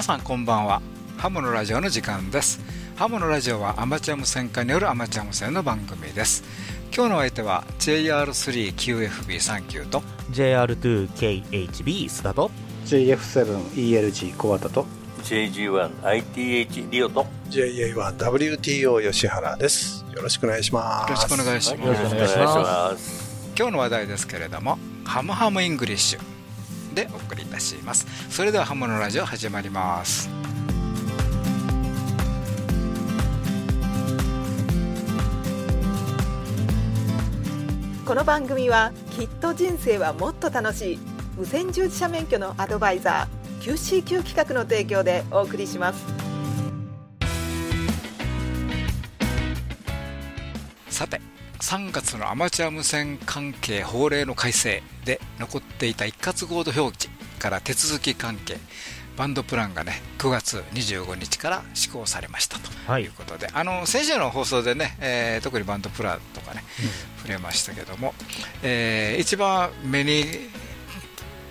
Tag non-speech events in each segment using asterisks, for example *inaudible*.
皆さんこんばんは。ハムのラジオの時間です。ハムのラジオはアマチュア無線化によるアマチュア無線の番組です。今日の相手は JR3QFB39 と JR2KHB 須田と JF7ELG 小畑と。JG1ITH リオと JA1WTO 吉原です。よろしくお願いします。よろしくお願いします。よろしくお願いします。今日の話題ですけれどもハムハムイングリッシュでお送りいたします。それではハムのラジオ始まります。この番組はきっと人生はもっと楽しい。無線従事者免許のアドバイザー QCQ 企画の提供でお送りします。さて3月のアマチュア無線関係法令の改正で残っていた一括コード表記から手続き関係バンドプランがね9月25日から施行されましたとい。うことで、あの先週の放送でね、えー特にバンドプランとかね、触れましたけども、えー一番目に、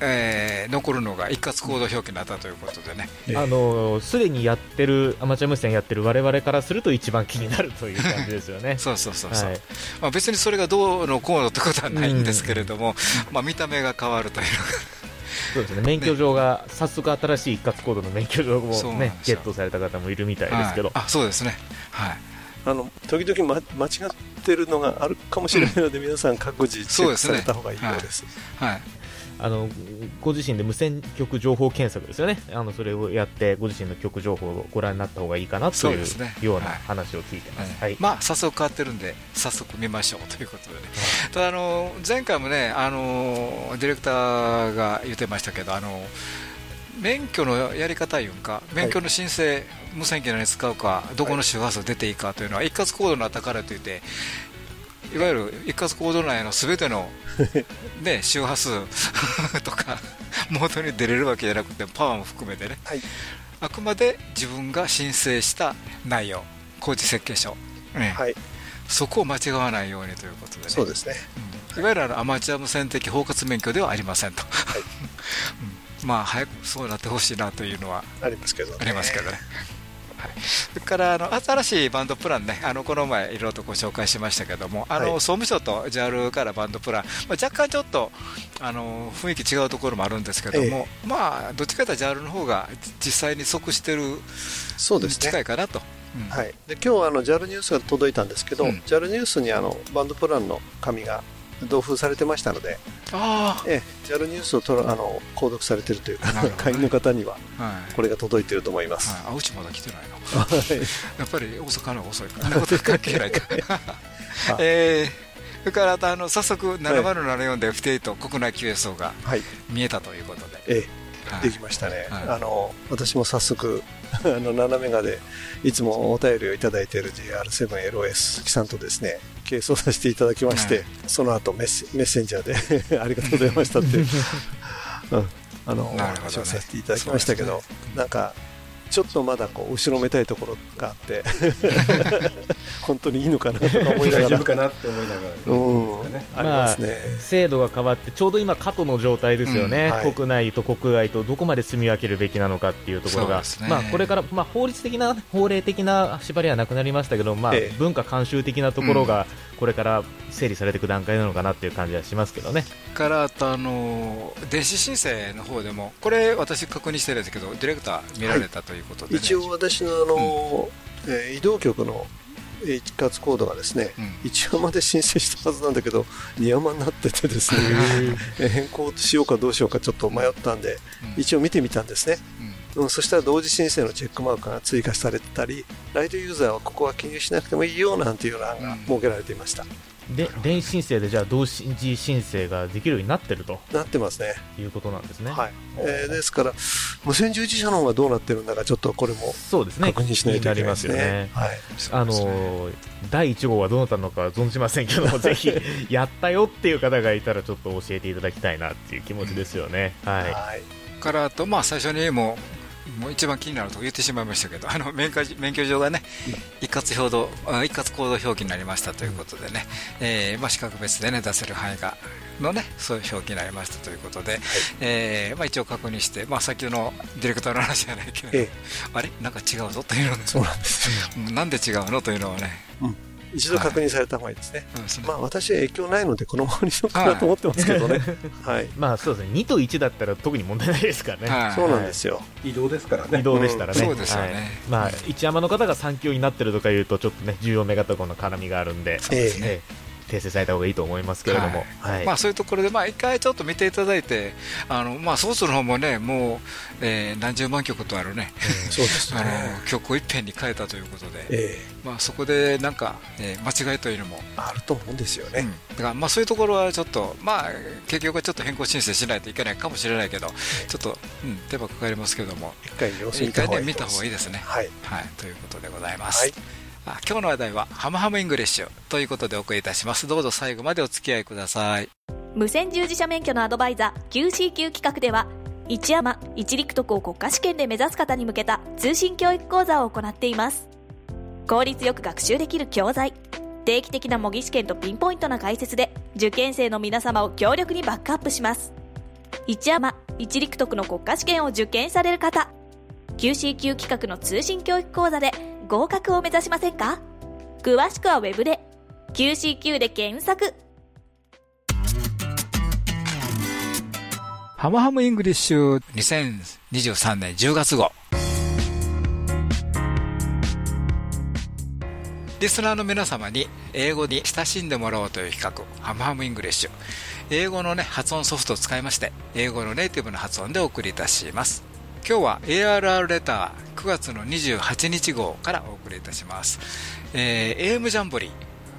えー残るのが一括コード表記になったということでね、あのすでにやってるアマチュア無線やってる我々からすると一番気になるという感じですよね。*laughs* そうそうそうそう、はい。まあ、別にそれがどうのこうのってことはないんですけれども、まあ、見た目が変わるというのがそうですね。免許証が早速新しい一括コードの免許証そうをねゲットされた方もいるみたいですけど、はい。あそうですね。はい。あの時々、ま、間違ってるのがあるかもしれないので、皆さん各自チェックされた方がいいようです。はいあのご自身で無線局情報検索ですよね。あのそれをやってご自身の局情報をご覧になった方がいいかなというようなはい。話を聞いてます、はい。まあ早速変わってるんで早速見ましょうということでね、ただあの前回もねあのディレクターが言ってましたけどあの免許のやり方いうんか免許の申請、無線機何に使うかどこの周波数出ていいかというのは一括コードになったからといっていわゆる一括コード内のすべての、*laughs* ね、周波数 *laughs* とかモードに出れるわけじゃなくてパワーも含めてね、はい。あくまで自分が申請した内容工事設計書、ね。はい。そこを間違わないようにということでね。そうですね。うん。いわゆるあのアマチュア無線的包括免許ではありませんと、*laughs* うん。まあ早くそうなってほしいなというのはありますけどね。ありますけどね。はい、それからあの新しいバンドプランね、あのこの前、いろいろとご紹介しましたけども、あのはい。総務省と JAL からバンドプラン、まあ、若干ちょっとあの雰囲気違うところもあるんですけども、まあ、どっちかというと JAL の方が実際に即してるそうですね。近いかなと。うん。はい、で今日はあの JAL ニュースが届いたんですけど、うん。JAL ニュースにあのバンドプランの紙が同封されてましたので、あええ JAL ニュースをとらあの購読されているというか、ね。会員の方にはこれが届いていると思います。はい、あうちまだ来てないの。はい。*laughs* やっぱり大阪の方が遅いから、そんなこと関係ないか。*laughs* *laughs* えーそれからあとあの早速7074で FT8 国内 QSO がはい、見えたということで、えはい。え、できましたね、はい。あの私も早速 *laughs* あの斜めがでいつもお便りをいただいている JR7LOS 木さんとですね係争させていただきまして、はい。その後メッセメッセンジャーで *laughs* ありがとうございましたって、う。*laughs* ん、あのなるほどね。話をさせていただきましたけど、そうですなんかちょっとまだこう後ろめたいところがあって。*laughs* 本当にいいのかなとか思いながら。大丈夫かなって思いながら、うん。ねありますね、制度が変わってちょうど今過渡の状態ですよね、うんはい。国内と国外とどこまで住み分けるべきなのかっていうところが、ね。まあ、これから、まあ、法律的な法令的な縛りはなくなりましたけど、まあええ。文化慣習的なところがこれから整理されていく段階なのかなっていう感じはしますけどね。からあとあの電子申請の方でも、これ、私、確認してるんですけど、ディレクター見られたということで、ね。一応私のあの、えー移動局のえー一括コードがですね、うん。1話まで申請したはずなんだけど2話まになっててですねえー *laughs* 変更しようかどうしようかちょっと迷ったんで、うん。一応見てみたんですね、うん。うん、そしたら同時申請のチェックマークが追加されてたりライトユーザーはここは記入しなくてもいいよなんていう欄が設けられていました、で電子申請でじゃあ同時申請ができるようになってると。なってますね。いうことなんですね。はい、えーですから無線従事者の方がどうなってるんだかちょっとこれもそうですね。確認しないといけないですね。気になりますよね。はい。あのー第1号はどうなったのかは存じませんけども、*laughs* ぜひやったよっていう方がいたら、ちょっと教えていただきたいなっていう気持ちですよね。はい。はい。からあと、まあ、最初にもうもう一番気になるとこ言ってしまいましたけど、*laughs* あの免許免許証がね、一括表度あ一括行動表記になりましたということでね、えーまあ、資格別で、ね、出せる範囲がのねそういう表記になりましたということで、えーまあ、一応確認して、まあ、先ほどのディレクターの話じゃないけど、ええ。あれ？なんか違うぞというのなんです。よ。うん。*laughs* なんで違うのというのをね、一度確認された方がいいですね。うんそのまあ私は影響ないのでこのままにしようかなと思ってますけどね。はい。*laughs* まあそうですね、2と1だったら特に問題ないですからね。はい。そうなんですよ。移動ですからね。移動でしたらね、うん。そうですよね。はい。まあ、一山の方が3強になってるとかいうと、ちょっとね、14メガトコンの絡みがあるんで、そうですねええ訂正された方がいいと思いますけれども、はいまあ、そういうところで、まあ、一回ちょっと見ていただいて、あのまあ、ソースの方もね、もう、えー何十万曲とあるね、そうですあね。の曲をいっぺんに変えたということで、えまあ、そこでなんか、えー間違いというのも、えあると思うんですよね。うんだからまあそういうところはちょっと、まあ、結局はちょっと変更申請しないといけないかもしれないけど、ちょっと、うん、手間かかりますけども、一回様子見た方がいい回ね見た方がいいですね。はい。はい、ということでございます。はいあ今日の話題はハムハムイングリッシュということでお送りいたします。どうぞ最後までお付き合いください。無線従事者免許のアドバイザー QCQ 企画では一山一陸徳を国家試験で目指す方に向けた通信教育講座を行っています効率よく学習できる教材定期的な模擬試験とピンポイントな解説で受験生の皆様を強力にバックアップします一山一陸徳の国家試験を受験される方 QCQ 企画の通信教育講座で合格を目指しませんか？詳しくはウェブで QCQ で検索ハムハムイングリッシュ2023年10月号。リスナーの皆様に英語に親しんでもらおうという企画、ハムハムイングリッシュ。英語のね、発音ソフトを使いまして、英語のネイティブな発音でお送りいたします。今日は ARR レター9月の28日号からお送りいたします。えー、AM ジャンボリー。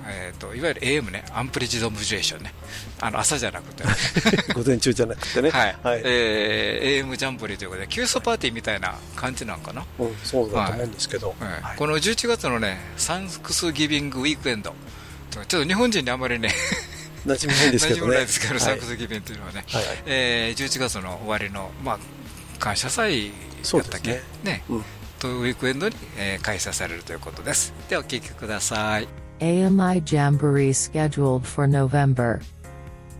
えー、といわゆる AM ね、アンプリジドモジュレーションね、あの朝じゃなくて、*laughs* *laughs* 午前中じゃなくてね。はいはい。えー AM ジャンボリーということで、キューストパーティーみたいな感じなんかな、うん、そうだと思うんですけど。はいはいこの11月のね、サンクスギビングウィークエンド、ちょっと日本人にあまりね、馴染みないんですけ馴染どね。*laughs* みないですけど、はいサンクスギビングというのはね、はいえー11月の終わりの、まあ、感謝祭だったっけ、そうですねうんとウィークエンドに、えー開催されるということです。では、お聞きください。 AMI Jamboree scheduled for November.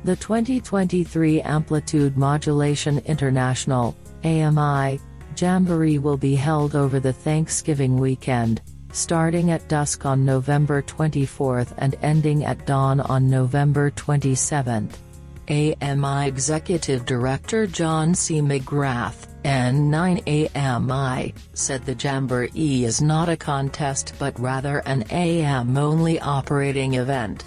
The 2023 Amplitude Modulation International AMI Jamboree will be held over the Thanksgiving weekend, starting at dusk on November 24th and ending at dawn on November 27th. AMI Executive Director John C. McGrath, N9AMI, said the Jamboree is not a contest but rather an AM only operating event.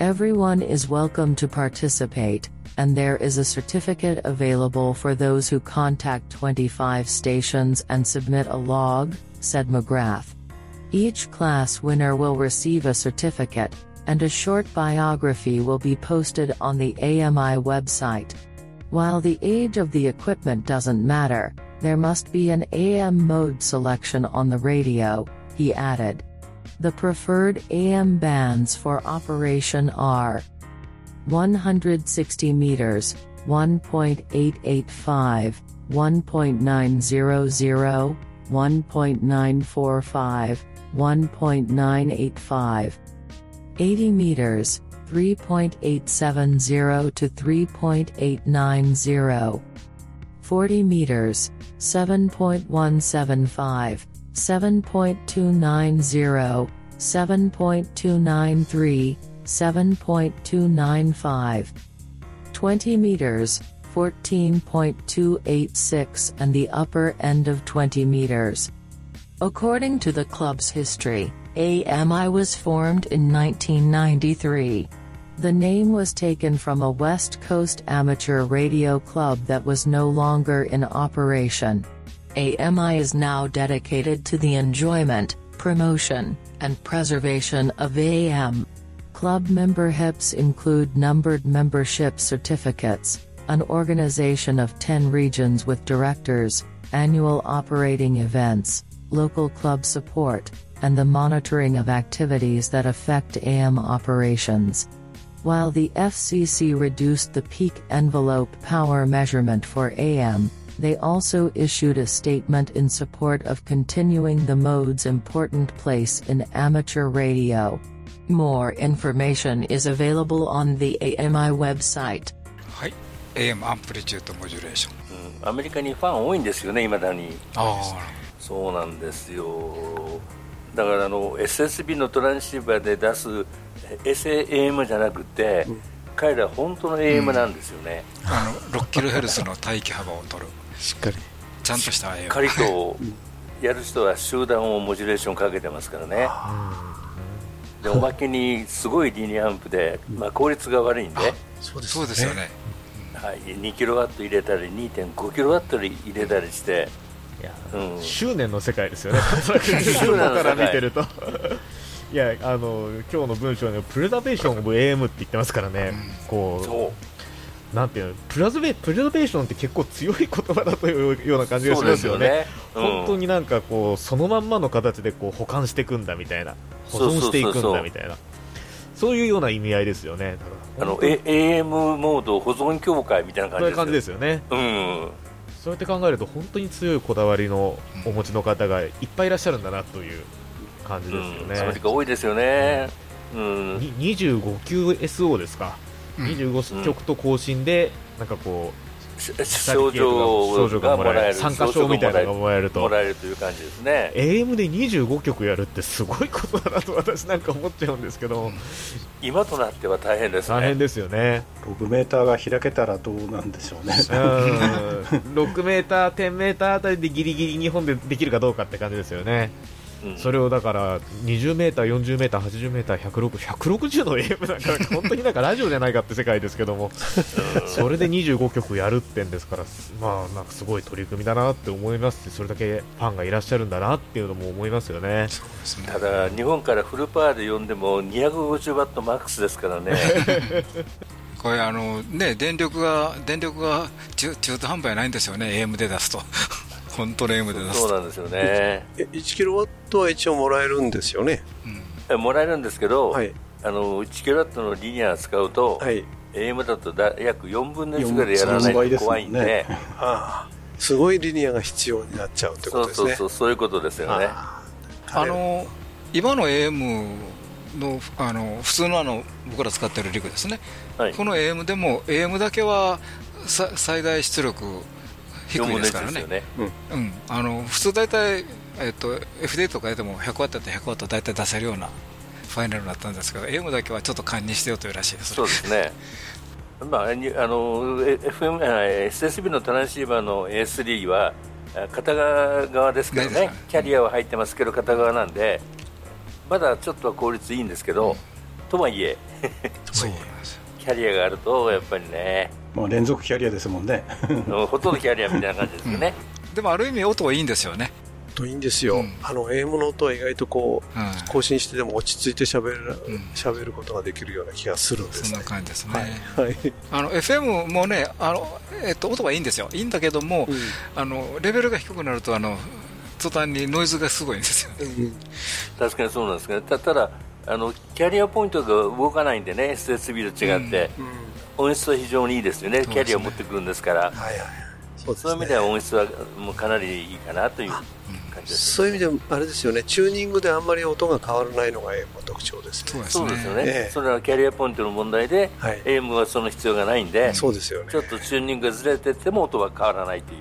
Everyone is welcome to participate, and there is a certificate available for those who contact 25 stations and submit a log, said McGrath. Each class winner will receive a certificate, and a short biography will be posted on the AMI website. While the age of the equipment doesn't matter, there must be an AM mode selection on the radio, he added. The preferred AM bands for operation are 160 meters, 1.885, 1.900, 1.945, 1.985. 80 meters, 3.870 to 3.890. 40 meters, 7.175, 7.290, 7.293, 7.295. 20 meters, 14.286 and the upper end of 20 meters. According to the club's history, AMI was formed in 1993. The name was taken from a West Coast amateur radio club that was no longer in operation. AMI is now dedicated to the enjoyment, promotion, and preservation of AM. Club member HIPs include numbered membership certificates, an organization of 10 regions with directors, annual operating events, local club support, and the monitoring of activities that affect AM operations. While the FCC reduced the peak envelope power measurement for AM, they also issued a statement in support of continuing the mode's important place in amateur radio. More information is available on the AMI website. はい AM アンプリチュードモジュレーションうんアメリカにファン多いんですよね、いまだに。あそうなんですよ。 だからあの SSB のトランシーバーで出す SAM じゃなくて、彼ら本当の AM なんですよね。ああの 6kHz の帯域幅を取るしっかり。ちゃんとした AM しっかりとやる人は集団をモジュレーションかけてますからね。でおまけにすごいリニアアンプで、まあ、効率が悪いんで、そうですそうですよね。はい、2キロワット入れたり2.5キロワット入れたりして、うん、執念の世界ですよね、*laughs* 外から見てると。いやあの今日の文章にプレザベーションオブ AM って言ってますからね、こそう。うなんていうのプラズベプレザベーションって結構強い言葉だというような感じがしますよね。よね。本当になんかこうそのまんまの形でこう保管していくんだみたいな。保存していくんだみたいな。そういうような意味合いですよね。あの AM モード保存協会みたいな感じですよそういう感じですよね。うんそうやって考えると本当に強いこだわりのお持ちの方がいっぱいいらっしゃるんだなという感じですようん、ね、そ多いですよね、うん。に25級 SO ですか、うん。25曲と更新でなんかこう症状がもらえる。参加賞みたいなのがもらえると。もらえるという感じですね。AM で25曲やるってすごいことだなと私なんか思っちゃうんですけど、今となっては大変ですね。大変ですよね。6メーターが開けたらどうなんでしょうね。うん。6メーター、*laughs* 10メーターあたりでギリギリ日本でできるかどうかって感じですよね、うんそれをだから20メーター、40メーター、80メーター、160 160の AM なんか本当になんかラジオじゃないかって世界ですけども、それで25曲やるってんですから、まあなんかすごい取り組みだなって思いますし、それだけファンがいらっしゃるんだなっていうのも思いますよね。ただ日本からフルパワーで呼んでも250ワットマックスですからね。*laughs* これあのね電力が電力が中中途半端やないんですよね AM で出すと本当の AM で出す。とそうなんですよね。え1キロワットは一応もらえるんですよね？うん。えもらえるんですけど、はい。あの1キロワットのリニア使うと、はい。AM だとだ約4分の1ぐらいでやらないと怖いんで4倍で。すああ。すごいリニアが必要になっちゃうってこそうそうとですね。そうそういうことですよね。あの今の AM のあの普通のあの僕ら使ってるリグですね、はい。この AM でも AM だけはさ最大出力低4分の1いですからね。ですよね。うん、あの普通大体、えっと FDA とかでも100ワットやったら100ワット大体出せるようなファイナルになったんですけど AM だけはちょっと勘にしてよというらしいです。そうですね。*laughs* まあ、にあのえ FM あ SSB のトランシーバーの A3 はあ片側ですけどね。キャリアは入ってますけど片側なんでまだちょっとは効率いいんですけど、とはいえ *laughs* キャリアがあるとやっぱりねまあ連続キャリアですもんね。*laughs* ほとんどキャリアみたいな感じですよね、でもある意味音はいいんですよね、といいんですよ、うん。あの AM の音は意外とこううん、更新してでも落ち着いて喋るうん。喋ることができるような気がするんですそんな感じですね、はい、はい。あの FM もねあの、えっと、音はいいんですよ。いいんだけども、あのレベルが低くなるとあの途端にノイズがすごいんですよね。うん。確かにそうなんですけどたただあのキャリアポイントが動かないんでね SSB と違って、音質は非常にいいですよね。すね。キャリアを持ってくるんですから。はいはいそうねそういう意味では音質はもうかなりいいかなという感じです。そういう意味であれですよね。チューニングであんまり音が変わらないのが AM の特徴ですね。そうですね。そうですよね、ええ。それはキャリアポイントの問題で、はい。AM はその必要がないんで、そうですよね。ちょっとチューニングがずれてても音は変わらないという、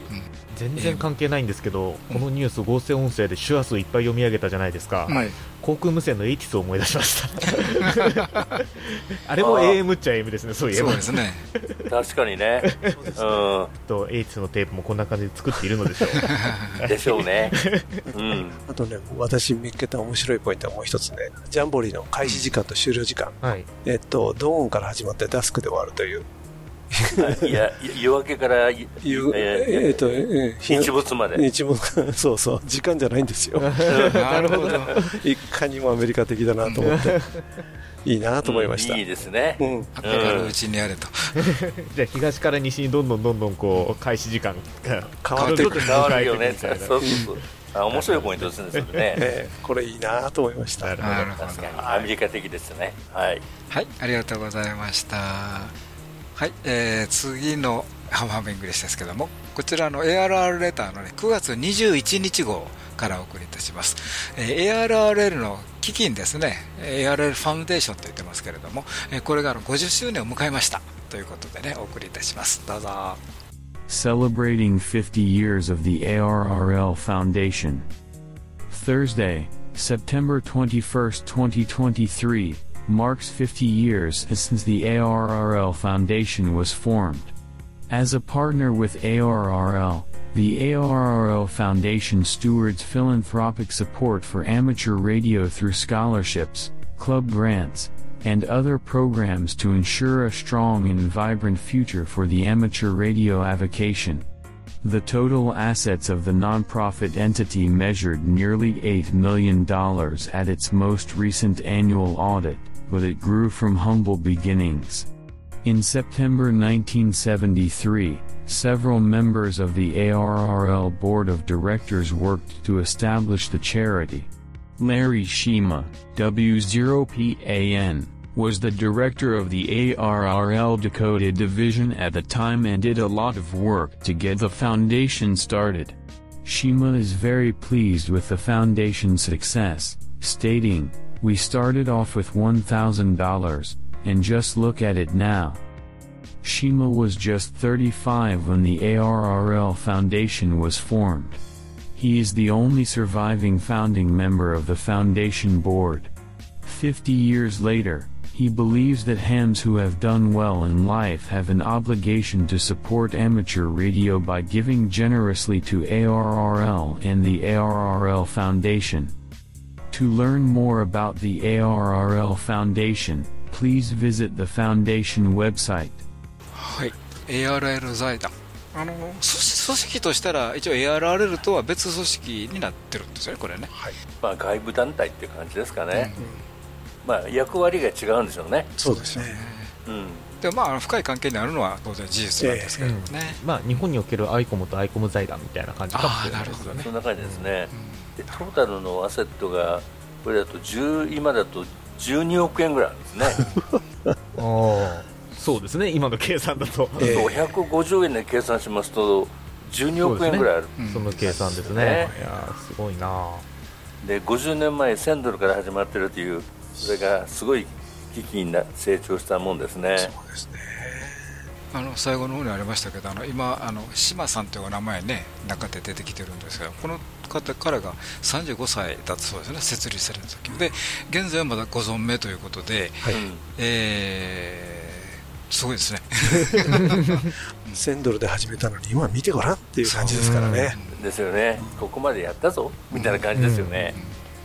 全然関係ないんですけど、このニュース合成音声で手話数いっぱい読み上げたじゃないですか、はい。航空無線のエイティスを思い出しました。*laughs* あれも AM っちゃ AM ですね。そういえば。そうですね。確かにね、とエイティスのテープもこんな感じで作っているのでしょう。うん、でしょうね、*laughs* うん、あとね私見つけた面白いポイントはもう一つね。ジャンボリーの開始時間と終了時間、はい。えっとドーンから始まってダスクで終わるといういや *laughs* 夜明けからええっとえー日没まで、日没そうそう。時間じゃないんですよ。なるほど。*laughs* いかにもアメリカ的だなと思って。*laughs* いいなと思いました、うんいいですね、うん。かかるうちにやれと、じゃあ東から西にどんどんどんどんこう開始時間が変わってくる。変わるよね、そうそうそう。あ面白いポイントですね、それね。えーこれいいなと思いました。なるほどなるほど。確かに。アメリカ的ですね。はい。はいありがとうございましたはい、えー次のハムハムイングリッシュですけどもこちらの ARR レターの、ね、9月21日号からお送りいたします、えー、ARRL の基金ですね。ARL ファウンデーションと言ってますけれども、えー、これが50周年を迎えました。ということでねお送りいたします。どうぞ。Celebrating 50 years of the ARRL Foundation. Thursday, September 21, 2023 marks 50 years since the ARRL Foundation was formed. As a partner with ARRL, the ARRL Foundation stewards philanthropic support for amateur radio through scholarships, club grants, and other programs to ensure a strong and vibrant future for the amateur radio avocation. The total assets of the nonprofit entity measured nearly $8 million at its most recent annual audit, but it grew from humble beginnings. In September 1973, several members of the ARRL Board of Directors worked to establish the charity. Larry Shima, W0PAN, was the director of the ARRL Dakota division at the time and did a lot of work to get the foundation started. Shima is very pleased with the foundation's success, stating, We started off with $1,000, and just look at it now. Shima was just 35 when the ARRL Foundation was formed. He is the only surviving founding member of the foundation board. 50 years later, he believes that hams who have done well in life have an obligation to support amateur radio by giving generously to ARRL and the ARRL Foundation. To learn more about the ARRL Foundation, please visit the foundation website. はい、ARL 財団あの組織としたら一応 ARRL とは別組織になってるんですよねこれね、はい。まあ、外部団体っていう感じですかね、うん、まあ、役割が違うんでしょうね。そうですね、うん。でまあ、深い関係にあるのは当然事実なんですけどね、えーうん、まあ、日本におけるアイコムとアイコム財団みたいな感じかもしれないですね。そんな感じですね、うん、でトータルのアセットがこれだと10今だと12億円ぐらいあるんですね。*laughs* ああ。そうですね今の計算だと、えー、550円で計算しますと12億円ぐらいある。そ、ね,、の計算ですね、いやすごいな。で50年前1000ドルから始まってるというそれがすごい危機に成長したもんですね。そうですね。あの最後の方にありましたけどあの今あの島さんというお名前ね中で出てきてるんですけどこの方彼が35歳だったそうですね設立された時。で現在はまだご存命ということで、はい、えーすごいですね。*laughs* 1000ドルで始めたのに今見てごらんっていう感じですからね。ですよね。ここまでやったぞ。みたいな感じですよね、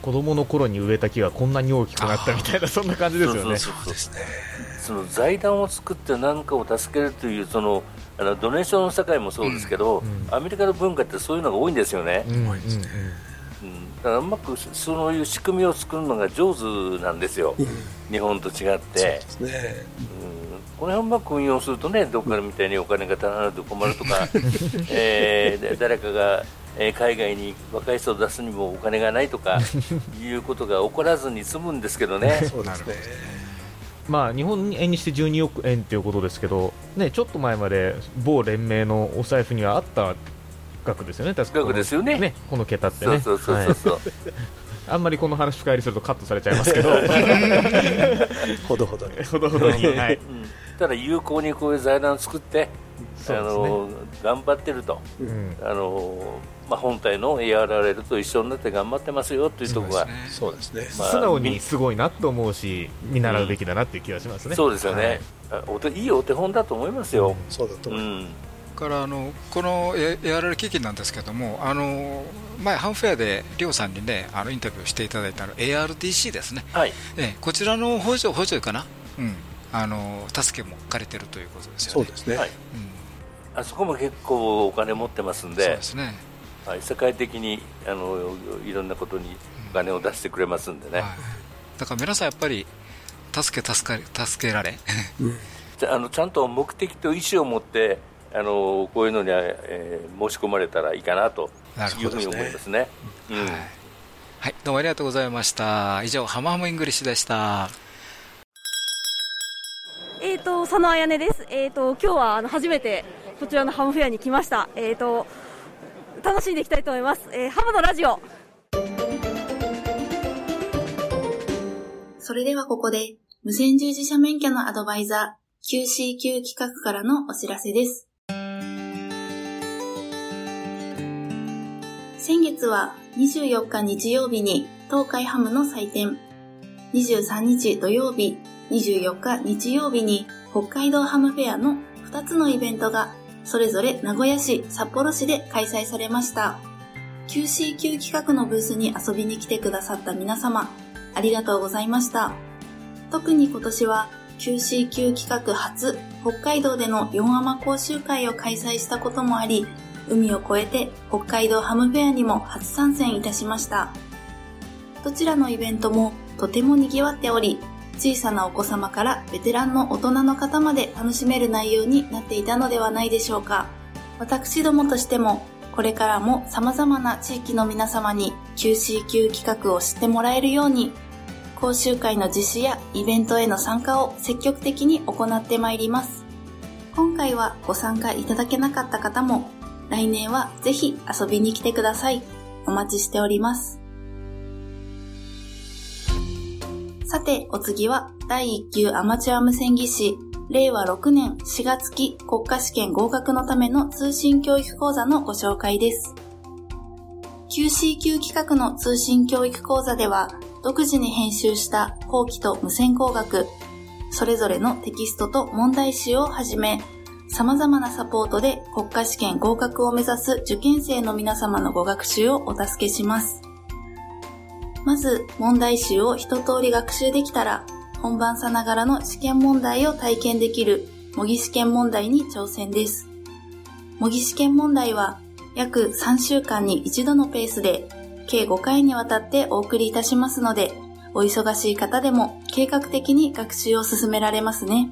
子供の頃に植えた木がこんなに大きくなったみたいなそんな感じですよね。そうですねその財団を作って何かを助けるというそのあのドネーションの世界もそうですけど、うん、アメリカの文化ってそういうのが多いんですよね、だからうまくそういう仕組みを作るのが上手なんですよ、日本と違って。そうですね、この辺うまく運用するとねどっかみたいにお金が足らないと困るとか、*laughs* えー、誰かが、えー、海外に若い人を出すにもお金がないとか *laughs* いうことが起こらずに済むんですけどね。そうですねまあ、日本円にして12億円ということですけど、ね、ちょっと前まで某連盟のお財布にはあった額ですよね、確か。額ですよね。ねこの桁ってね。そうそうそうそう、はい。あんまりこの話深入りするとカットされちゃいますけど。*laughs* *laughs* ほどほどに。ほどほどに、はい、ただ有効にこういう財団を作って、ね、あの頑張ってると、うん、あのまあ、本体の ARRL と一緒になって頑張ってますよというところが、そうですね、まあ、素直にすごいなと思うし、見習うべきだなっていう気がしますね、うん、そうですよね、はい、お手いいお手本だと思いますよ。うん、そうだと思います、からあのこの ARL 基金なんですけどもあの前、ハンフェアでリオさんにねあのインタビューしていただいたの ARDC ですね、はい、えこちらの補助補助かな、うん、あの助けも借りてるということですよね。そうですね、はい。うん、あそこも結構お金持ってますんで、そうですねはい、世界的にあのいろんなことにお金を出してくれますんでね、うんはい、だから皆さんやっぱり助け助か助けられ、うん、あのちゃんと目的と意思を持ってあのこういうのに、えー、申し込まれたらいいかなというふうに思いますね。うん、はい、どうもありがとうございました。以上、ハマ Ham English でした。えっ、ー、と、佐野彩音です。えっ、ー、と、今日はあの初めてこちらのハムフェアに来ました。えっ、ー、と、楽しんでいきたいと思います。えー、ハムのラジオ。それではここで、無線従事者免許のアドバイザー QCQ 企画からのお知らせです。先月は24日日曜日に東海ハムの祭典、23日土曜日、24日日曜日に北海道ハムフェアの2つのイベントがそれぞれ名古屋市、札幌市で開催されました。QCQ 企画のブースに遊びに来てくださった皆様、ありがとうございました。特に今年は QCQ 企画初、北海道での4アマ講習会を開催したこともあり、海を越えて北海道ハムフェアにも初参戦いたしました。どちらのイベントもとても賑わっており、小さなお子様からベテランの大人の方まで楽しめる内容になっていたのではないでしょうか。私どもとしても、これからも様々な地域の皆様に QCQ 企画を知ってもらえるように、講習会の実施やイベントへの参加を積極的に行ってまいります。今回はご参加いただけなかった方も、来年はぜひ遊びに来てください。お待ちしております。さて、お次は第1級アマチュア無線技師、令和6年4月期国家試験合格のための通信教育講座のご紹介です。QCQ 企画の通信教育講座では、独自に編集した後期と無線工学、それぞれのテキストと問題集をはじめ、様々なサポートで国家試験合格を目指す受験生の皆様のご学習をお助けします。まず問題集を一通り学習できたら、本番さながらの試験問題を体験できる模擬試験問題に挑戦です。模擬試験問題は約3週間に一度のペースで計5回にわたってお送りいたしますので、お忙しい方でも計画的に学習を進められますね。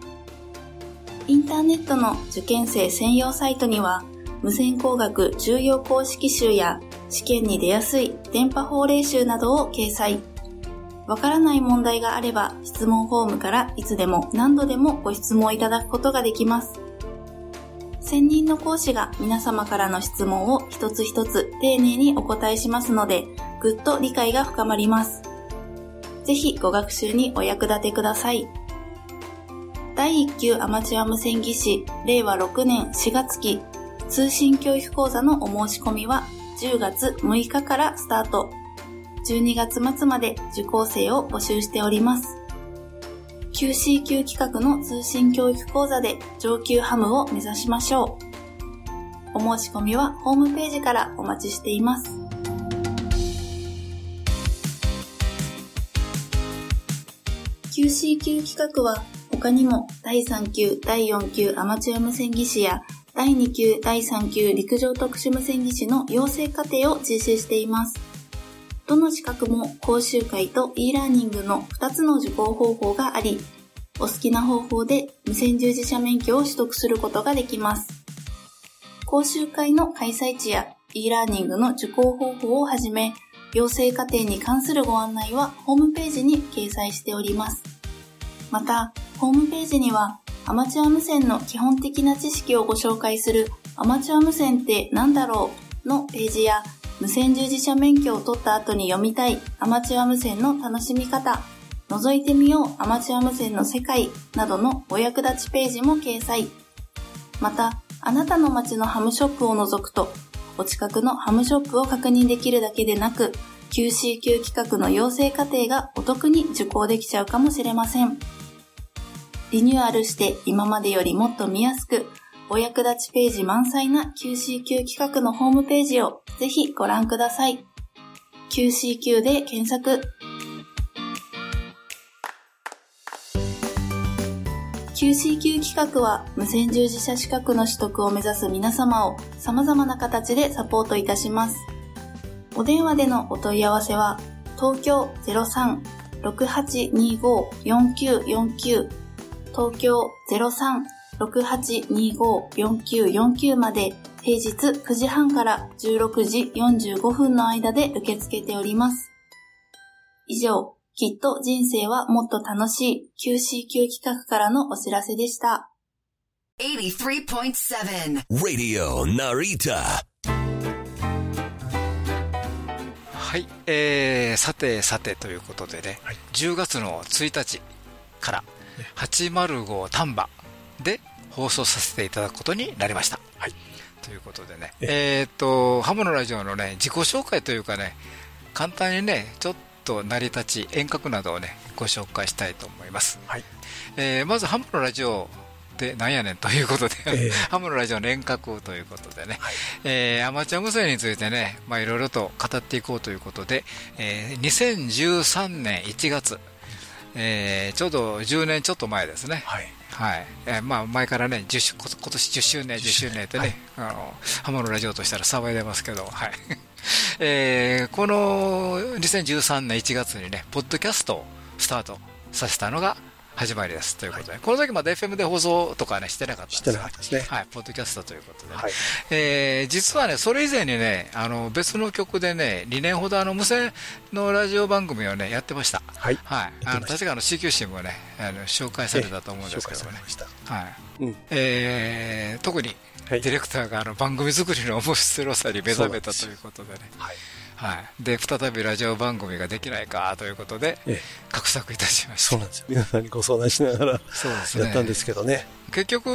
インターネットの受験生専用サイトには、無線工学重要公式集や試験に出やすい電波法令集などを掲載。わからない問題があれば質問フォームからいつでも何度でもご質問いただくことができます。専任の講師が皆様からの質問を一つ一つ丁寧にお答えしますので、ぐっと理解が深まります。ぜひご学習にお役立てください。第1級アマチュア無線技師令和6年4月期通信教育講座のお申し込みは10月6日からスタート。12月末まで受講生を募集しております。QCQ 企画の通信教育講座で上級ハムを目指しましょう。お申し込みはホームページからお待ちしています。QCQ 企画は他にも第3級、第4級アマチュア無線技師や第2級、第3級陸上特殊無線技師の養成課程を実施しています。どの資格も講習会と e ラーニングの2つの受講方法があり、お好きな方法で無線従事者免許を取得することができます。講習会の開催地や e ラーニングの受講方法をはじめ、養成課程に関するご案内はホームページに掲載しております。また、ホームページにはアマチュア無線の基本的な知識をご紹介するアマチュア無線って何だろうのページや無線従事者免許を取った後に読みたいアマチュア無線の楽しみ方、覗いてみようアマチュア無線の世界などのお役立ちページも掲載。また、あなたの街のハムショップを除くと、お近くのハムショップを確認できるだけでなく、QCQ 企画の養成課程がお得に受講できちゃうかもしれません。リニューアルして今までよりもっと見やすく、お役立ちページ満載な QCQ 企画のホームページをぜひご覧ください。QCQ で検索。QCQ 企画は無線従事者資格の取得を目指す皆様を様々な形でサポートいたします。お電話でのお問い合わせは東京03-6825-4949東京03-6825-4949まで平日9時半から16時45分の間で受け付けております。以上、きっと人生はもっと楽しい QCQ 企画からのお知らせでした。83.7 Radio Narita はい、えー、さてさてということでね、はい、10月の1日から805丹波で放送させていただくことになりました。はい、ということでね、えー、っと、ハムのラジオのね、自己紹介というかね、簡単にね、ちょっと成り立ち、遠隔などをね、ご紹介したいと思います。はい、えー、まずハムのラジオってなんやねんということで、えー、*laughs* ハムのラジオの遠隔ということでね、はい、えー、アマチュア無線についてね、まあ、いろいろと語っていこうということで、えー、2013年1月、えー、ちょうど10年ちょっと前ですね。はい。はい。えーまあ、前からね10今年10周年、10周年。ってね、はい、あのハムのラジオとしたら騒いでますけど、はい。*laughs* えー、この2013年1月にね、ポッドキャストをスタートさせたのが、始まりですということで、はい、この時まだ FM で放送とかね、してなかったしてなかったですね。はい、ポッドキャストということで、ね、はい、えー、実はね、それ以前にね、あの、別の曲でね、2年ほどあの、無線のラジオ番組をね、やってました。はい。はい。あの、確かの CQC もね、あの、紹介されたと思うんですけどね。はい。うん、えー、特に、ディレクターがあの番組作りの面白さに目覚めたということでね。はい。はい、で再びラジオ番組ができないかということで、ええ、画策いたしました。そうなんですよ。皆さんにご相談しながらやったんですけどね。結局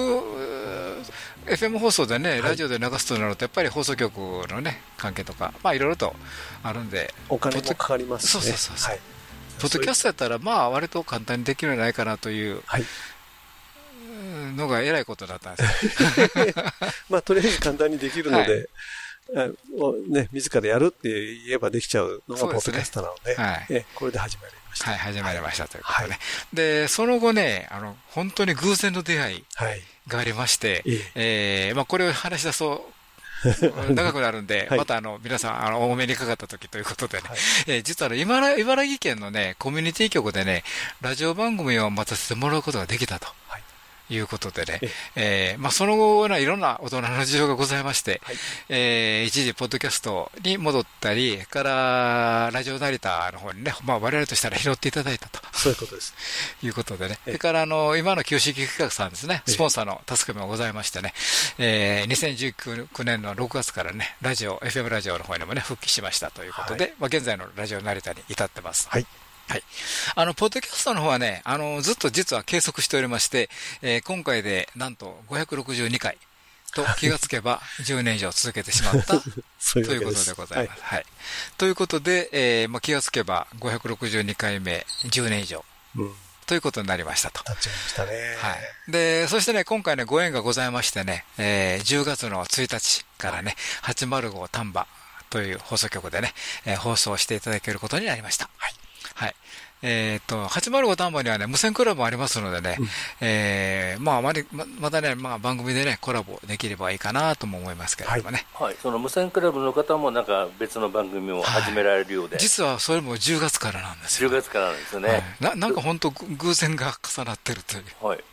FM 放送でね、ラジオで流すとなると、やっぱり放送局のね、関係とか、まあいろいろとあるんで。お金もかかりますね。そうそうそうそう。はい、ポッドキャストやったら、まあ割と簡単にできるんじゃないかなという、はい、のがえらいことだったんです *laughs* まあとりあえず簡単にできるので、はいね、自らやるって言えばできちゃうのがポッドキャストなので、でね、はい、えこれで始まりました。はい、始まりましたということでね。はい、で、その後ね、あの、本当に偶然の出会いがありまして、はい、えー、まあ、これを話し出そう。*laughs* 長くなるんで、はい、またあの皆さん、あのお目にかかった時ということでね、はい、えー、実は茨茨城県のね、コミュニティ局でね、ラジオ番組を待たせてもらうことができたと。はいいうことでね、えー、まあ、その後いろんな大人の事情がございまして、はい、えー、一時、ポッドキャストに戻ったり、からラジオ成田の方にね、まあ、我々としたら拾っていただいたと。そういうことです。*laughs* いうことでね、それからあの今の旧式企画さんですね、スポンサーの助けもございましてね、えー、2019年の6月からね、ラジオ、FM ラジオの方にもね、復帰しましたということで、はい、まあ、現在のラジオ成田に至ってます。はいはい。あの、ポッドキャストの方はね、あの、ずっと実は計測しておりまして、えー、今回でなんと562回と気がつけば10年以上続けてしまった *laughs* ということでございます。はい、はい。ということで、えー、まあ、気がつけば562回目、10年以上。うんということになりましたと。ちゃいましたね。はい。で、そしてね、今回ね、ご縁がございましてね、えー、10月の1日からね、805丹波という放送局でね、えー、放送していただけることになりました。はい。はい。えっ、ー、と、805丹波にはね、無線クラブもありますのでね、うん、えー、まあ、まり、ままたね、まあ、番組でね、コラボできればいいかなとも思いますけれどもね。はい。はい、その無線クラブの方もなんか別の番組を始められるようで。はい、実はそれも10月からなんですよ。10月からなんですよね。はい、ななんか本当偶然が重なってるという。はい。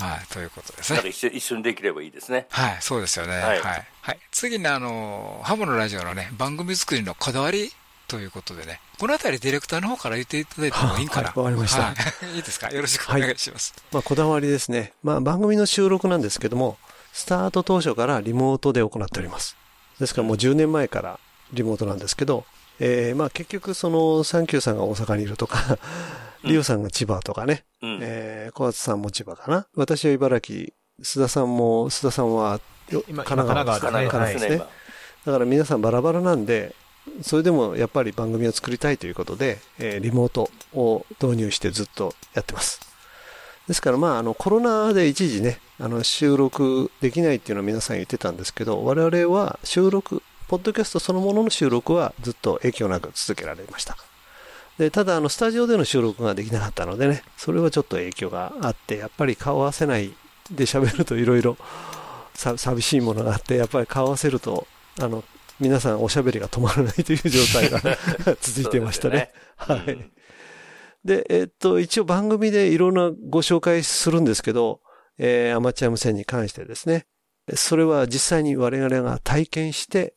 はい、ということですね。一緒一緒にできればいいですね。はい、そうですよね。はい。はい。はい、次に、あの、ハムのラジオのね、番組作りのこだわりということでね、このあたりディレクターの方から言っていただいてもいいかな。わ、はい、かりました。はい、いいですか？よろしくお願いします。はい、まあ、こだわりですね。まあ、番組の収録なんですけども、スタート当初からリモートで行っております。ですからもう10年前からリモートなんですけど、えー、まあ結局そのサンキューさんが大阪にいるとか、リオさんが千葉とかね、うん、えー、小松さんも千葉かな。私は茨城、須田さんも、須田さんは神奈川ですね。神奈川ですね。だから皆さんバラバラなんで、それでもやっぱり番組を作りたいということで、えー、リモートを導入してずっとやってます。ですからまあ、あの、コロナで一時ね、あの、収録できないっていうのは皆さん言ってたんですけど、我々は収録、ポッドキャストそのものの収録はずっと影響なく続けられました。で、ただ、あの、スタジオでの収録ができなかったのでね、それはちょっと影響があって、やっぱり顔合わせないで喋るといろいろ寂しいものがあって、やっぱり顔合わせると、あの、皆さんおしゃべりが止まらないという状態が *laughs* 続いていましたね。ねはい。で、えっと、一応番組でいろんなご紹介するんですけど、えー、アマチュア無線に関してですね。それは実際に我々が体験して、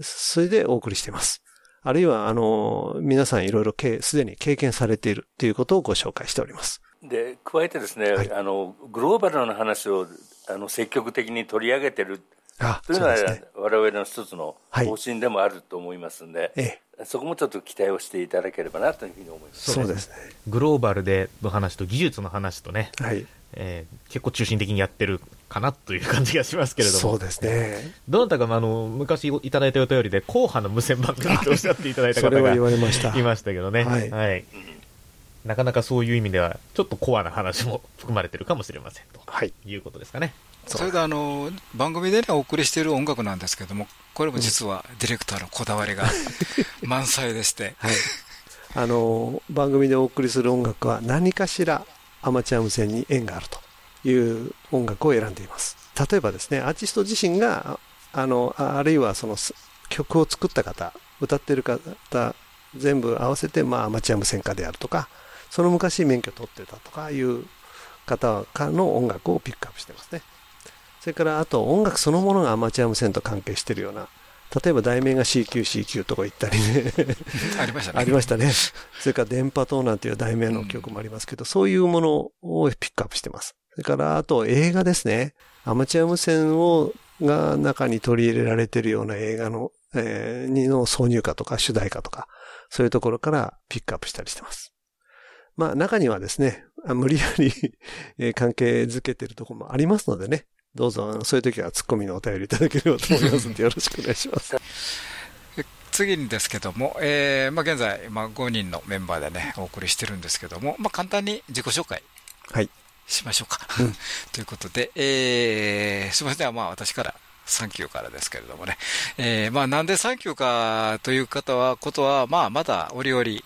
それでお送りしています。あるいは、あの、皆さんいろいろすでに経験されているということをご紹介しております。で加えてですね、あのグローバルな話をあの積極的に取り上げてるというのは、ね、我々の一つの方針でもあると思いますので、はいそこもちょっと期待をしていただければなというふうに思います。そうですね。グローバルでの話と技術の話とね、はい。えー、結構中心的にやってるかなという感じがしますけれども、そうですね。どなたかあの昔いただいたお便りで、硬派の無線番組とおっしゃっていただいた方がいましたけどね。はい、はい。なかなかそういう意味では、ちょっとコアな話も含まれてるかもしれませんと、はい、いうことですかね。それであの番組で、ね、お送りしている音楽なんですけども、これも実はディレクターのこだわりが *laughs* 満載でして、はい、あの番組でお送りする音楽は何かしらアマチュア無線に縁があるという音楽を選んでいます。例えばですね、アーティスト自身が、あのあるいはその曲を作った方、歌ってる方、全部合わせて、まあ、アマチュア無線化であるとか、その昔免許取ってたとかいう方からの音楽をピックアップしてますね。それからあと音楽そのものがアマチュア無線と関係しているような、例えば題名が CQ、CQ とか言ったりね *laughs* ありましたね。*laughs* ありましたね。それから電波塔なんていう題名の曲もありますけど、うん、そういうものをピックアップしてます。それからあと映画ですね。アマチュア無線をが中に取り入れられているような映画の、えー、の挿入歌とか主題歌とか、そういうところからピックアップしたりしてます。まあ中にはですね、無理やり関係づけてるところもありますのでね、どうぞそういう時はツッコミのお便りいただければと思いますのでよろしくお願いします。*laughs* 次にですけども、えーまあ、現在、まあ、5人のメンバーでね、お送りしてるんですけども、まあ、簡単に自己紹介。はい。しましょうか。うん、*laughs* ということで、えー、すみません、まあ私からサンキューからですけれどもね。えー、まあなんでサンキューかという方は、ことは、まあまだ折々。で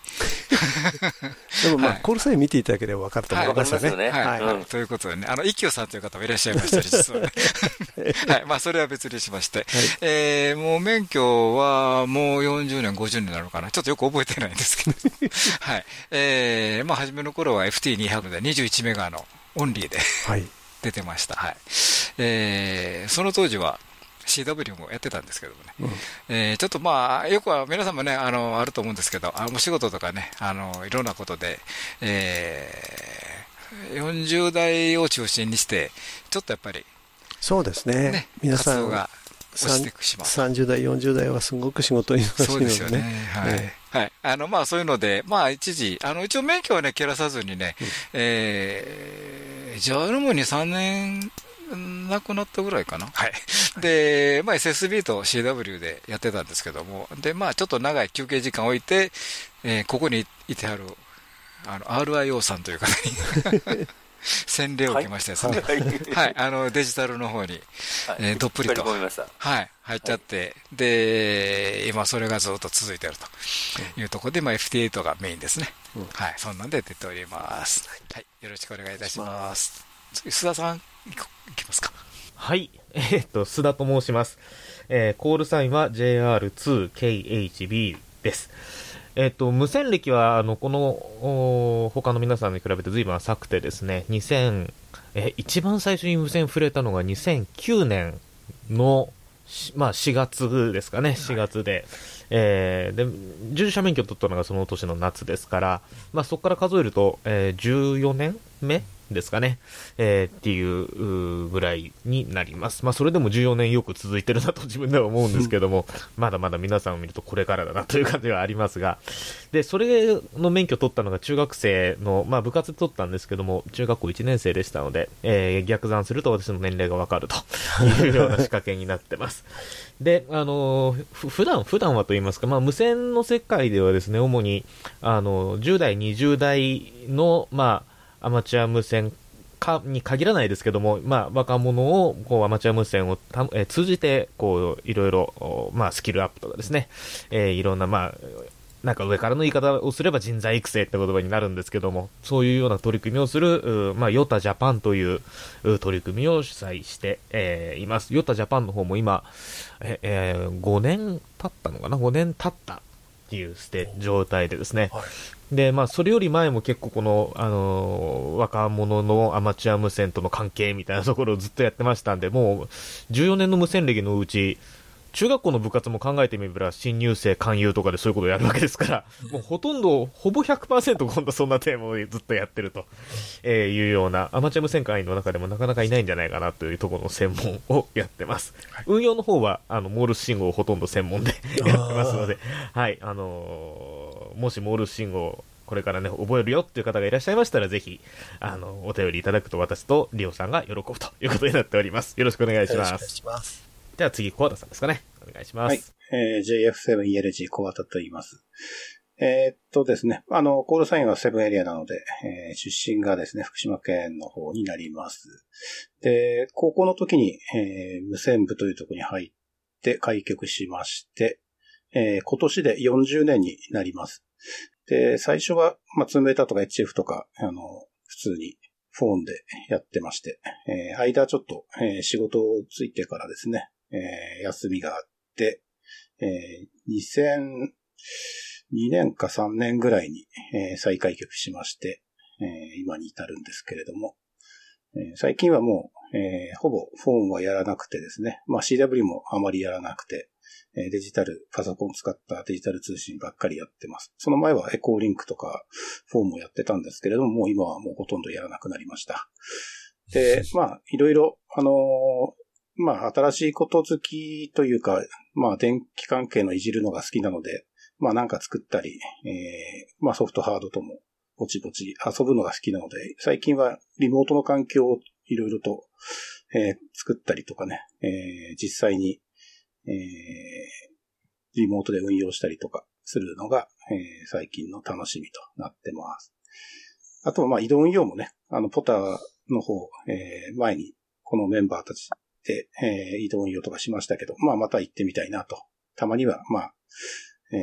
もまあ、コールサイン見ていただければ分かると思いますよね。はい。はい、ということでね、あの、一休さんという方もいらっしゃいましたり、実はね。*laughs* はい。まあそれは別にしまして。はい、えー、もう免許はもう40年、50年なのかな。ちょっとよく覚えてないんですけど。*laughs* はい。えー、まあ初めの頃は FT200 で21メガのオンリーで、はい、出てました。はい。えー、その当時は、CW もやってたんですけどもね、うん、えー、ちょっとまあ、よくは皆さんもね、あの、あると思うんですけど、あお仕事とかね、あの、いろんなことで、えー、40代を中心にして、ちょっとやっぱり、そうですね。ね皆さんが落ちていくしまう。30代、40代はすごく仕事に忙しいのでね。そうですよね。はい。ねはい。あの、まあ、そういうので、まあ、一時、あの、一応免許はね、切らさずにね、うん、えー、ジャールムに3年なくなったぐらいかな。はい。で、まあ、SSB と CW でやってたんですけども、で、まあ、ちょっと長い休憩時間置いて、えー、ここにいてはる、あの、RIO さんという方に *laughs* 洗礼を受けましてですね、はい、はい、あのデジタルの方に、はい、えー、どっぷりと、はい、入っちゃって、で、今それがずっと続いているというところで、まあ、FT8 がメインですね、うん、はい、そんなんで出ております。はい、よろしくお願いいたします。次、須田さん、いきますか。はい、*laughs* えー、っと、須田と申します。えー、コールサインは JR2KHB です。えっ、と、無線歴は、あの、この、他の皆さんに比べて随分浅くてですね、2000、え、一番最初に無線触れたのが2009年の、まあ、4月ですかね、4月で。えー、で、従事者免許取ったのがその年の夏ですから、まあ、そこから数えると、えー、14年目ですかね、えー、っていうぐらいになります。まあ、それでも14年よく続いてるなと *laughs* 自分では思うんですけども、まだまだ皆さんを見るとこれからだなという感じはありますが、で、それの免許取ったのが中学生の、まあ、部活で取ったんですけども、中学校1年生でしたので、えー、逆算すると私の年齢がわかると *laughs* いうような仕掛けになってます。で、あのー、普段、普段はと言いますか、まあ、無線の世界ではですね、主に、あの、10代、20代の、まあ、アマチュア無線かに限らないですけども、まあ、若者をこうアマチュア無線をた、えー、通じてこういろいろ、まあ、スキルアップとかですね、えー、いろんな、まあ、なんか上からの言い方をすれば人材育成って言葉になるんですけども、そういうような取り組みをする、まあ、ヨタジャパンという取り組みを主催して、えー、います。ヨタジャパンの方も今、ええー、5年経ったのかな ?5 年経ったっていう状態でですね、はい、で、まあ、それより前も結構この、あのー、若者のアマチュア無線との関係みたいなところをずっとやってましたんで、もう、14年の無線歴のうち、中学校の部活も考えてみれば、新入生勧誘とかでそういうことをやるわけですから、*laughs* もうほとんど、ほぼ100%今度そんなテーマをずっとやってると、えいうような、アマチュア無線会員の中でもなかなかいないんじゃないかなというところの専門をやってます。はい、運用の方は、あの、モールス信号をほとんど専門でやってますので、はい、あのー、もしモールス信号、これからね、覚えるよっていう方がいらっしゃいましたら、ぜひ、あの、お便りいただくと私とリオさんが喜ぶということになっております。よろしくお願いします。よろしくお願いします。では次、コアタさんですかね。お願いします。はい。えー、JF7ELG コアタと言います。えー、っとですね、あの、コールサインはセブンエリアなので、えー、出身がですね、福島県の方になります。で、高校の時に、えー、無線部というところに入って開局しまして、えー、今年で40年になります。で、最初は、まあ、2メーターとか HF とか、あの、普通にフォンでやってまして、えー、間ちょっと、えー、仕事をついてからですね、えー、休みがあって、えー、2002年か3年ぐらいに、えー、再開局しまして、えー、今に至るんですけれども、えー、最近はもう、えー、ほぼフォンはやらなくてですね、まあ CW もあまりやらなくて、えデジタル、パソコンを使ったデジタル通信ばっかりやってます。その前はエコーリンクとかフォームをやってたんですけれども、もう今はもうほとんどやらなくなりました。で、*laughs* まあ、いろいろ、あのー、まあ、新しいこと好きというか、まあ、電気関係のいじるのが好きなので、まあ、なんか作ったり、えー、まあ、ソフトハードとも、ぼちぼち遊ぶのが好きなので、最近はリモートの環境をいろいろと、えー、作ったりとかね、えー、実際に、えー、リモートで運用したりとかするのが、えー、最近の楽しみとなってます。あとは、まあ、移動運用もね、あの、ポターの方、えー、前にこのメンバーたちで、えー、移動運用とかしましたけど、まあまた行ってみたいなと。たまには、まあ、えー、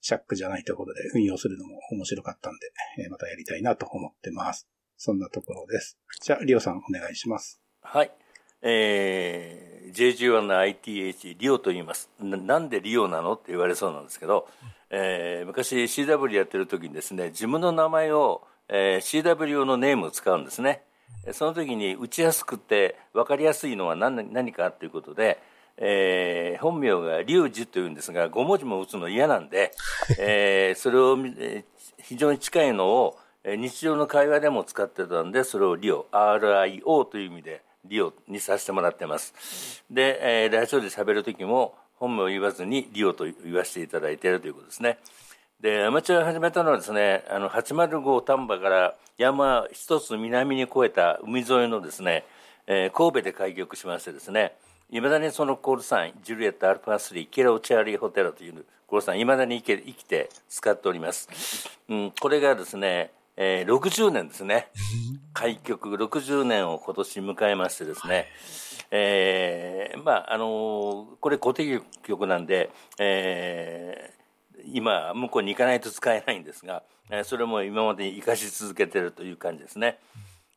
シャックじゃないところで運用するのも面白かったんで、えー、またやりたいなと思ってます。そんなところです。じゃあ、リオさんお願いします。はい。えー、JG1 の ITH、リオと言いますな。んでリオなの？って言われそうなんですけど、えー、昔 CW やってる時にですね、自分の名前を、えー、CW 用のネームを使うんですね。その時に打ちやすくて分かりやすいのは何何かということで、えー、本名が龍二というんですが5文字も打つの嫌なんで、えー、それを、えー、非常に近いのを日常の会話でも使ってたんでそれをリオ RIO という意味でリオにさせてもらってます。で、えー、ラジオで喋る時も本名を言わずにリオと言わせていただいているということですね。でアマチュアを始めたのはですねあの805丹波から山一つ南に越えた海沿いのですね、えー、神戸で開局しましてですねいまだにそのコールサインジュリエットアルファ3キロチャーリーホテルというコールサインいまだに生きて使っております、うん、これがですね、えー、60年ですね。開局60年を今年迎えましてですね、えー、まああのー、これ固定局なんで、えー、今向こうに行かないと使えないんですがえそれも今まで生かし続けてるという感じですね。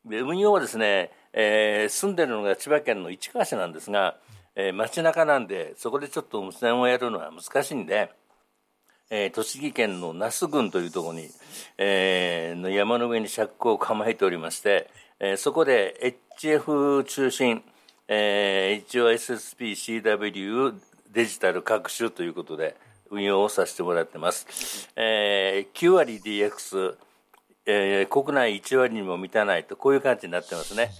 で運用はですね、えー、住んでるのが千葉県の市川市なんですが、えー、街中なんでそこでちょっと無線をやるのは難しいんで、えー、栃木県の那須郡というところに、えー、の山の上に尺を構えておりまして、えー、そこで HF 中心、えー、一応 SSPCW デジタル各種ということで、運用をさせてもらってます。えー、9割 DX、えー、国内1割にも満たないと、こういう感じになってますね。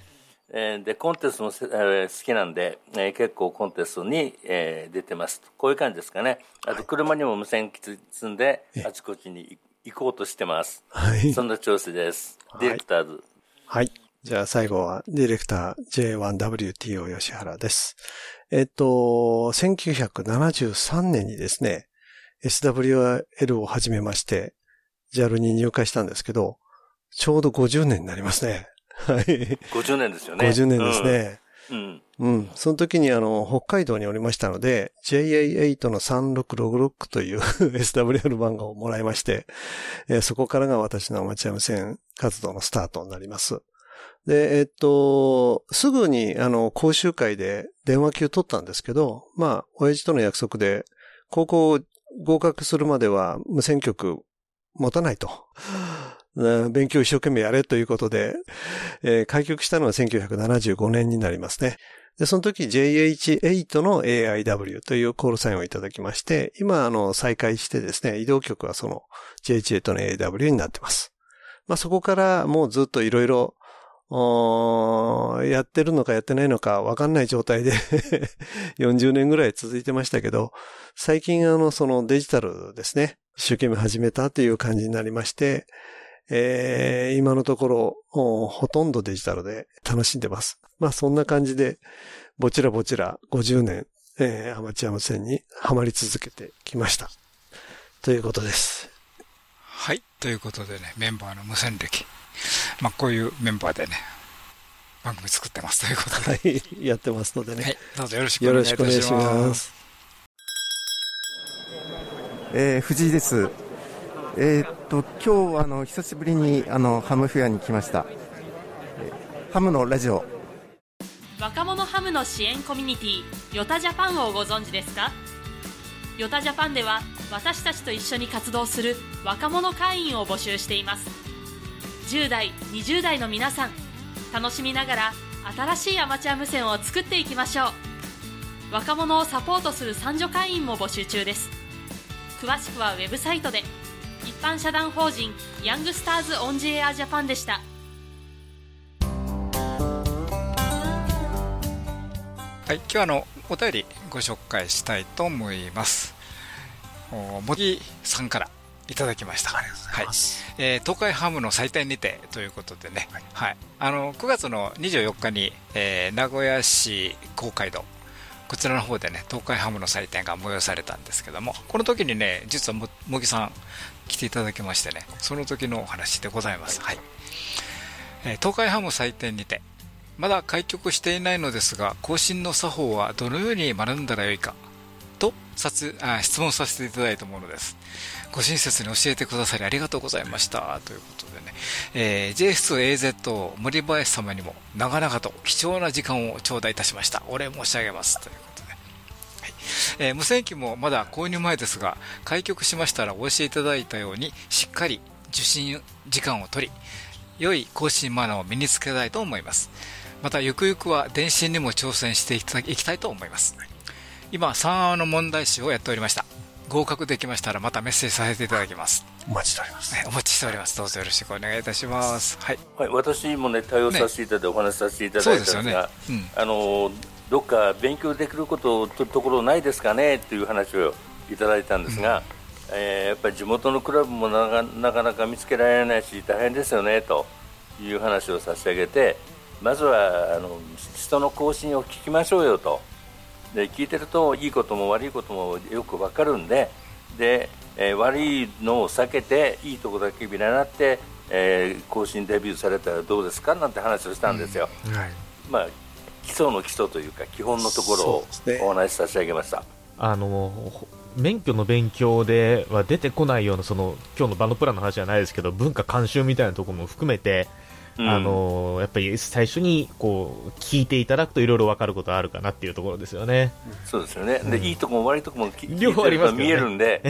えー、で、コンテストも、えー、好きなんで、えー、結構コンテストに、えー、出てます。こういう感じですかね。あと、車にも無線機積んで、あちこちに行こうとしてます。はい。そんな調子です。ディレクターズ。はい。じゃあ最後はディレクター J1WTO 吉原です。えっと、1973年にですね、SWL を始めまして、JAL に入会したんですけど、ちょうど50年になりますね。はい。50年ですよね。50年ですね。うん。うん。その時にあの、北海道におりましたので、JA8 の3666という SWL 漫画をもらいまして、えー、そこからが私のアマチュア無線活動のスタートになります。で、えっと、すぐにあの、講習会で電話級取ったんですけど、まあ、親父との約束で、高校合格するまでは無線局持たないと。勉強一生懸命やれということで、えー、開局したのは1975年になりますね。で、その時 JH8 の AIW というコールサインをいただきまして、今、あの、再開してですね、移動局はその JH8 の AIW になってます。まあ、そこからもうずっといろいろやってるのかやってないのかわかんない状態で *laughs* 40年ぐらい続いてましたけど、最近あの、そのデジタルですね、一生懸命始めたという感じになりまして、えー、今のところ、ほとんどデジタルで楽しんでます。まあそんな感じで、ぼちらぼちら50年、えー、アマチュア無線にはまり続けてきました。ということです。はい。ということでね、メンバーの無線歴。まあこういうメンバーでね、番組作ってますということで。はい。やってますのでね。はい。どうぞよろしくお願いします。よろしくお願いします。えー、藤井です。えー、っと今日あの久しぶりにあのハムフェアに来ました、ハムのラジオ。若者ハムの支援コミュニティヨタジャパンをご存知ですか？ヨタジャパンでは私たちと一緒に活動する若者会員を募集しています。10代20代の皆さん楽しみながら新しいアマチュア無線を作っていきましょう。若者をサポートする三女会員も募集中です。詳しくはウェブサイトで。一般社団法人ヤングスターズ・オン・ジ・エア・ジャパンでした。はい今日あのお便りご紹介したいと思います。茂木さんからいただきました。ありがとうございます。はい、えー、東海ハムの祭典にてということでね、はい、はい、あの9月の24日に、えー、名古屋市公会堂。こちらの方でね、東海ハムの祭典が催されたんですけども、この時にね、実は茂木さん来ていただきましてね、その時のお話でございます。はい。え、東海ハム祭典にて、まだ開局していないのですが、更新の作法はどのように学んだらよいか、とさつあ質問させていただいたものです。ご親切に教えてくださりありがとうございました。ということでね、えー、JS2AZ 森林様にも長々と貴重な時間を頂戴いたしました。お礼申し上げます。という。はい。えー、無線機もまだ購入前ですが、開局しましたらお教えいただいたように、しっかり受信時間を取り、良い更新マナーを身につけたいと思います。また、ゆくゆくは電信にも挑戦していきたいと思います。今、3話の問題集をやっておりました。合格できましたらまたメッセージさせていただきます。お待ちしております、お待ちしております。どうぞよろしくお願いいたします。はい、はい、私もね対応させていただいて、お話しさせていただいたんですが、ね。うん、あのどっか勉強できることとところないですかねという話をいただいたんですが、うん、えー、やっぱり地元のクラブもなかなかなか見つけられないし大変ですよねという話を差し上げてまずはあの人の更新を聞きましょうよと。で聞いてるといいことも悪いこともよく分かるんでで、えー、悪いのを避けていいとこだけ見習って、えー、更新デビューされたらどうですかなんて話をしたんですよ、うん。はい、まあ、基礎の基礎というか基本のところをお話し差し上げました。あの免許の勉強では出てこないようなその今日のバンドプランの話じゃないですけど文化慣習みたいなところも含めてあのやっぱり最初にこう聞いていただくといろいろ分かることあるかなっていうところですよね。そうですよね。で、いいとこも悪いとこも両方あります、ね、見えるんで、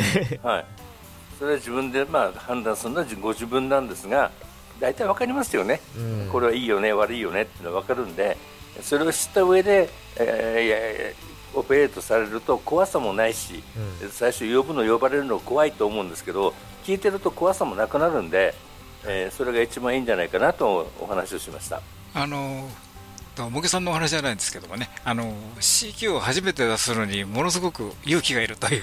はい。*laughs* それは自分でまあ判断するのはご自分なんですが、大体分かりますよね。うん、これはいいよね、悪いよねっていうのは分かるんで、それを知った上で、えー、オペレートされると怖さもないし、うん、最初呼ぶの呼ばれるの怖いと思うんですけど、聞いてると怖さもなくなるんで。えー、それが一番いいんじゃないかなとお話をしました。あの茂木さんのお話じゃないんですけどもね、あの CQ を初めて出すのにものすごく勇気がいるという、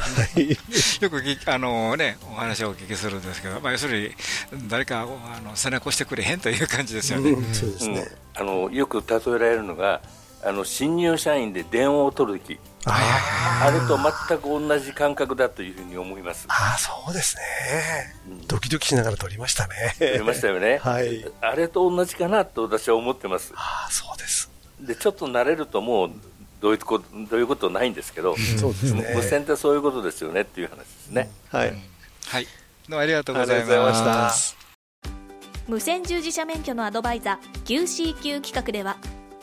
よくあの、ね、お話をお聞きするんですけど、まあ、要するに誰かあの背中を押してくれへんという感じですよね。そうですね、あのよく例えられるのがあの新入社員で電話を取るときあれと全く同じ感覚だというふうに思います。ああ、そうですね、うん、ドキドキしながら撮りましたね。撮りましたよね。*laughs* はい。あれと同じかなと私は思ってます。ああ、そうです。で、ちょっと慣れるともう、どういうことどういうことないんですけど、そうですね、無線ってそういうことですよねっていう話ですね。はい、はい、どうもありがとうございました無線従事者免許のアドバイザー QCQ 企画では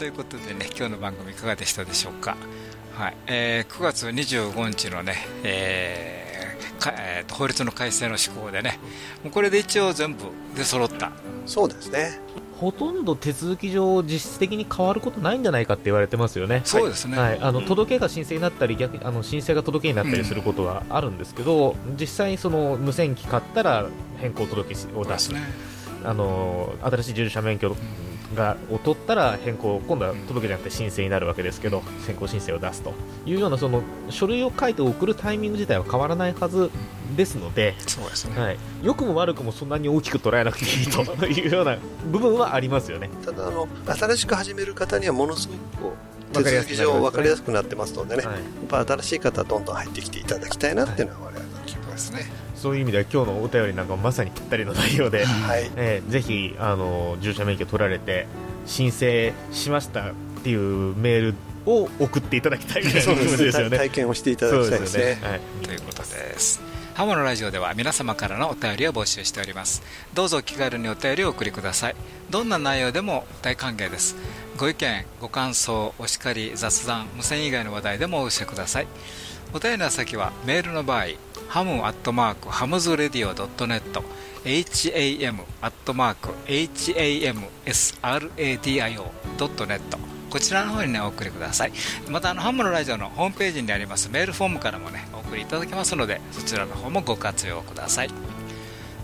ということでね今日の番組いかがでしたでしょうか、はい。えー、9月25日のね、えーかえーと法律の改正の施行でねもうこれで一応全部で揃った。そうですね。ほとんど手続き上、実質的に変わることないんじゃないかって言われてますよね、そうですね。はい、あのうん。届けが申請になったり、逆にあの申請が届けになったりすることはあるんですけど、実際、その無線機買ったら変更届を出す、あの新しい従事者免許がを取ったら変更、今度は届けじゃなくて申請になるわけですけど、先行申請を出すと。いうようなその書類を書いて送るタイミング自体は変わらないはずですので、そうですね。はい、良くも悪くもそんなに大きく捉えなくていいというような *laughs* 部分はありますよね。ただあの新しく始める方にはものすごく手続き上分かりやすくなってますのでね、はい。やっぱ新しい方はどんどん入ってきていただきたいなっていうのは我々の希望ですね。そういう意味では今日のお便りなんかもまさにぴったりの内容で、はい。えーぜひあの従者免許取られて申請しましたっていうメールを送っていただきたい。ぐらいの部そうです分ですよね。体験をしていただきたいですね。そうよはい。ということですハムのラジオでは皆様からのお便りを募集しております。どうぞお気軽にお便りをお送りください。どんな内容でも大歓迎です。ご意見ご感想お叱り雑談無線以外の話題でもお寄せください。お便りの先はメールの場合ハムアットマークハムズレディオ .net ham アットマーク hamsradio.net こちらの方にねお送りください。またあのハムのラジオのホームページにありますメールフォームからもねお送りいただけますのでそちらの方もご活用ください。今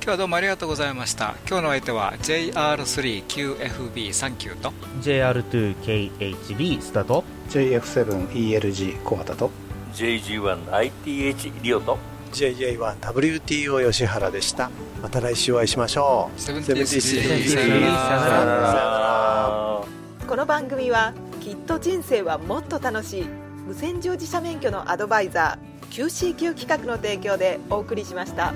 日はどうもありがとうございました。今日の相手は JR3QFB39 と JR2KHB スタート。JF7ELG 小畑と JG1ITH リオと JJ1WTO 吉原でした。また来週お会いしましょう。73 73さよならこの番組はきっと人生はもっと楽しい。無線乗自社免許のアドバイザー QCQ 企画の提供でお送りしました。